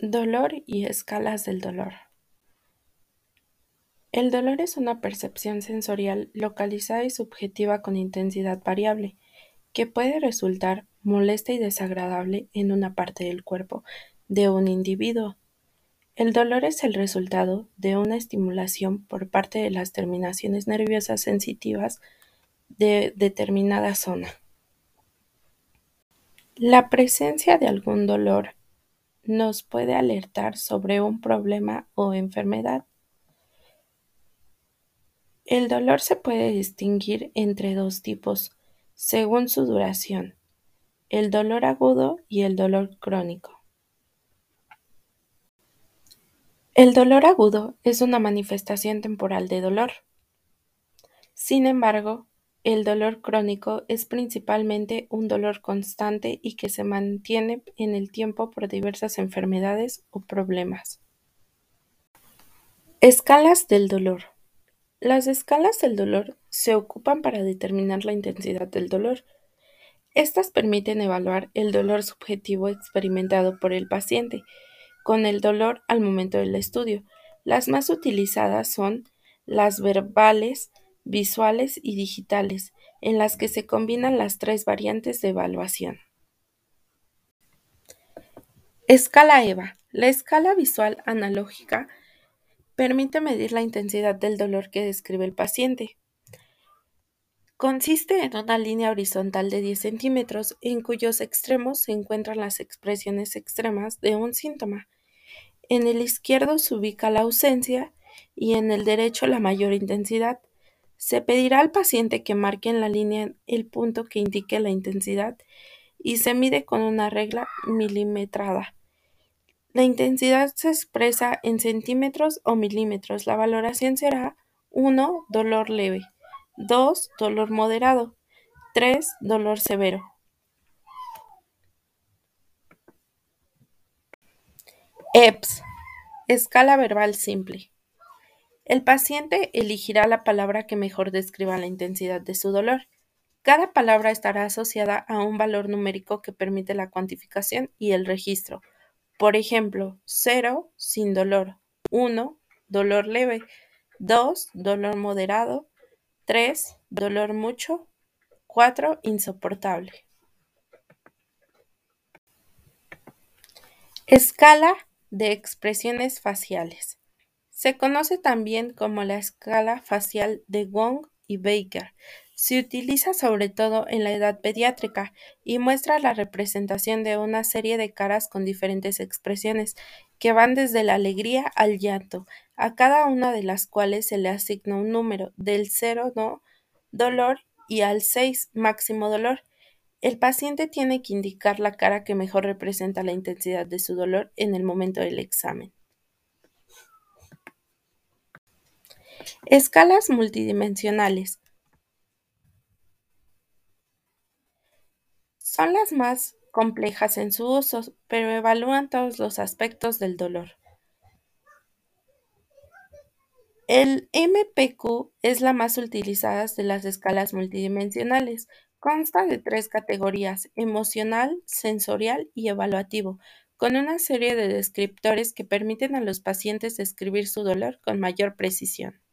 Dolor y escalas del dolor. El dolor es una percepción sensorial localizada y subjetiva con intensidad variable, que puede resultar molesta y desagradable en una parte del cuerpo de un individuo. El dolor es el resultado de una estimulación por parte de las terminaciones nerviosas sensitivas de determinada zona. La presencia de algún dolor nos puede alertar sobre un problema o enfermedad. El dolor se puede distinguir entre dos tipos, según su duración, el dolor agudo y el dolor crónico. El dolor agudo es una manifestación temporal de dolor. Sin embargo, el dolor crónico es principalmente un dolor constante y que se mantiene en el tiempo por diversas enfermedades o problemas. Escalas del dolor. Las escalas del dolor se ocupan para determinar la intensidad del dolor. Estas permiten evaluar el dolor subjetivo experimentado por el paciente con el dolor al momento del estudio. Las más utilizadas son las verbales, visuales y digitales, en las que se combinan las tres variantes de evaluación. Escala EVA. La escala visual analógica permite medir la intensidad del dolor que describe el paciente. Consiste en una línea horizontal de 10 centímetros en cuyos extremos se encuentran las expresiones extremas de un síntoma. En el izquierdo se ubica la ausencia y en el derecho la mayor intensidad. Se pedirá al paciente que marque en la línea el punto que indique la intensidad y se mide con una regla milimetrada. La intensidad se expresa en centímetros o milímetros. La valoración será 1. Dolor leve. 2. Dolor moderado. 3. Dolor severo. EPS. Escala verbal simple. El paciente elegirá la palabra que mejor describa la intensidad de su dolor. Cada palabra estará asociada a un valor numérico que permite la cuantificación y el registro. Por ejemplo, 0, sin dolor, 1, dolor leve, 2, dolor moderado, 3, dolor mucho, 4, insoportable. Escala de expresiones faciales. Se conoce también como la escala facial de Wong y Baker. Se utiliza sobre todo en la edad pediátrica y muestra la representación de una serie de caras con diferentes expresiones, que van desde la alegría al llanto, a cada una de las cuales se le asigna un número, del 0 no dolor y al 6 máximo dolor. El paciente tiene que indicar la cara que mejor representa la intensidad de su dolor en el momento del examen. Escalas multidimensionales. Son las más complejas en su uso, pero evalúan todos los aspectos del dolor. El MPQ es la más utilizada de las escalas multidimensionales. Consta de tres categorías, emocional, sensorial y evaluativo, con una serie de descriptores que permiten a los pacientes describir su dolor con mayor precisión.